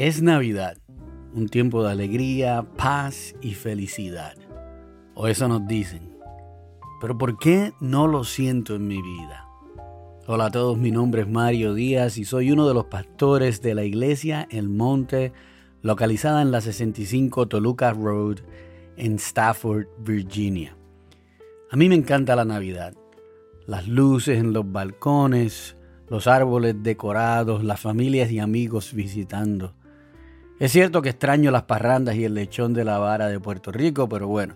Es Navidad, un tiempo de alegría, paz y felicidad. O eso nos dicen. Pero ¿por qué no lo siento en mi vida? Hola a todos, mi nombre es Mario Díaz y soy uno de los pastores de la iglesia El Monte, localizada en la 65 Toluca Road en Stafford, Virginia. A mí me encanta la Navidad. Las luces en los balcones, los árboles decorados, las familias y amigos visitando. Es cierto que extraño las parrandas y el lechón de la vara de Puerto Rico, pero bueno,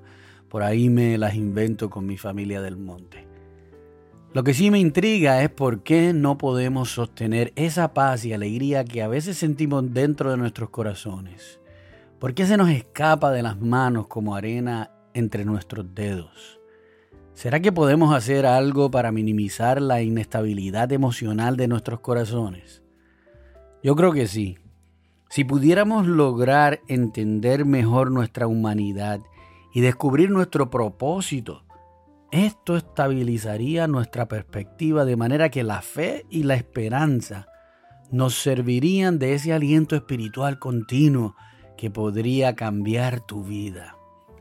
por ahí me las invento con mi familia del monte. Lo que sí me intriga es por qué no podemos sostener esa paz y alegría que a veces sentimos dentro de nuestros corazones. ¿Por qué se nos escapa de las manos como arena entre nuestros dedos? ¿Será que podemos hacer algo para minimizar la inestabilidad emocional de nuestros corazones? Yo creo que sí. Si pudiéramos lograr entender mejor nuestra humanidad y descubrir nuestro propósito, esto estabilizaría nuestra perspectiva de manera que la fe y la esperanza nos servirían de ese aliento espiritual continuo que podría cambiar tu vida.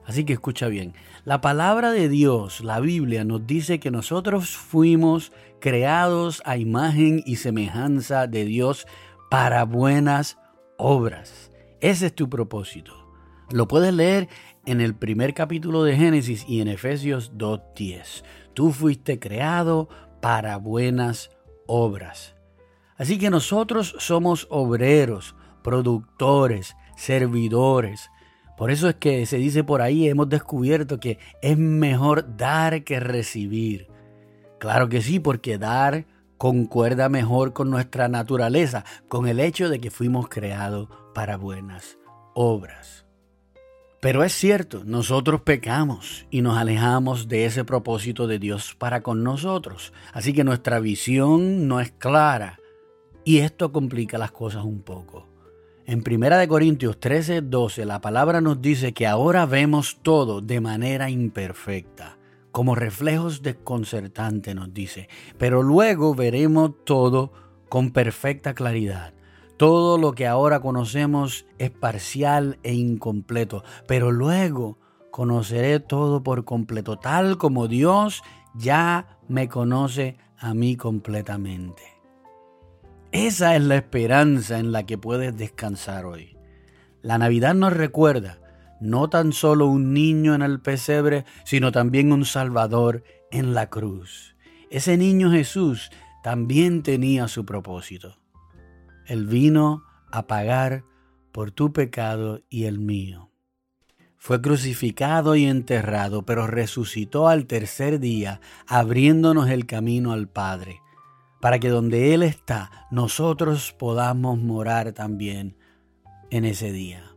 Así que escucha bien, la palabra de Dios, la Biblia, nos dice que nosotros fuimos creados a imagen y semejanza de Dios para buenas obras. Ese es tu propósito. Lo puedes leer en el primer capítulo de Génesis y en Efesios 2.10. Tú fuiste creado para buenas obras. Así que nosotros somos obreros, productores, servidores. Por eso es que se dice por ahí, hemos descubierto que es mejor dar que recibir. Claro que sí, porque dar concuerda mejor con nuestra naturaleza, con el hecho de que fuimos creados para buenas obras. Pero es cierto, nosotros pecamos y nos alejamos de ese propósito de Dios para con nosotros. Así que nuestra visión no es clara y esto complica las cosas un poco. En 1 Corintios 13, 12 la palabra nos dice que ahora vemos todo de manera imperfecta como reflejos desconcertantes, nos dice. Pero luego veremos todo con perfecta claridad. Todo lo que ahora conocemos es parcial e incompleto, pero luego conoceré todo por completo, tal como Dios ya me conoce a mí completamente. Esa es la esperanza en la que puedes descansar hoy. La Navidad nos recuerda no tan solo un niño en el pesebre, sino también un Salvador en la cruz. Ese niño Jesús también tenía su propósito. Él vino a pagar por tu pecado y el mío. Fue crucificado y enterrado, pero resucitó al tercer día, abriéndonos el camino al Padre, para que donde Él está, nosotros podamos morar también en ese día.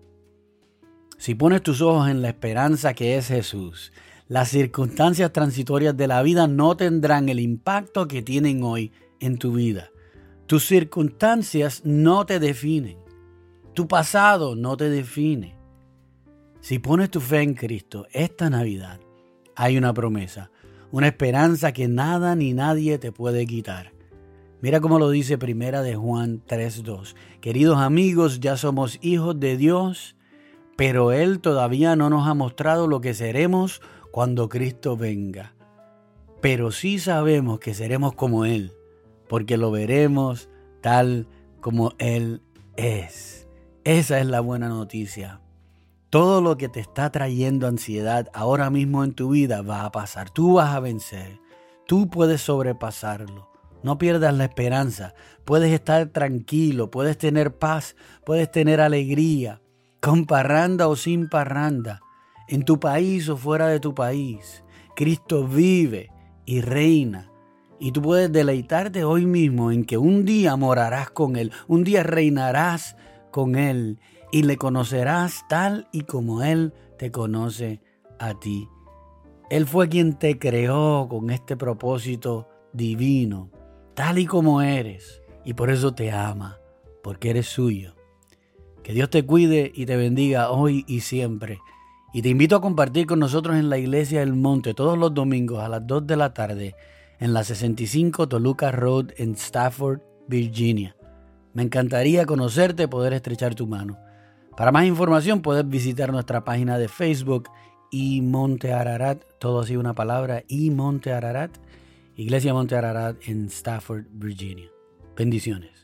Si pones tus ojos en la esperanza que es Jesús, las circunstancias transitorias de la vida no tendrán el impacto que tienen hoy en tu vida. Tus circunstancias no te definen. Tu pasado no te define. Si pones tu fe en Cristo, esta Navidad hay una promesa, una esperanza que nada ni nadie te puede quitar. Mira cómo lo dice Primera de Juan 3:2. Queridos amigos, ya somos hijos de Dios pero Él todavía no nos ha mostrado lo que seremos cuando Cristo venga. Pero sí sabemos que seremos como Él, porque lo veremos tal como Él es. Esa es la buena noticia. Todo lo que te está trayendo ansiedad ahora mismo en tu vida va a pasar. Tú vas a vencer. Tú puedes sobrepasarlo. No pierdas la esperanza. Puedes estar tranquilo, puedes tener paz, puedes tener alegría con parranda o sin parranda, en tu país o fuera de tu país. Cristo vive y reina. Y tú puedes deleitarte hoy mismo en que un día morarás con Él, un día reinarás con Él y le conocerás tal y como Él te conoce a ti. Él fue quien te creó con este propósito divino, tal y como eres, y por eso te ama, porque eres suyo. Que Dios te cuide y te bendiga hoy y siempre. Y te invito a compartir con nosotros en la Iglesia del Monte todos los domingos a las 2 de la tarde en la 65 Toluca Road en Stafford, Virginia. Me encantaría conocerte, y poder estrechar tu mano. Para más información puedes visitar nuestra página de Facebook y Monte Ararat, todo así una palabra, y Monte Ararat, Iglesia Monte Ararat en Stafford, Virginia. Bendiciones.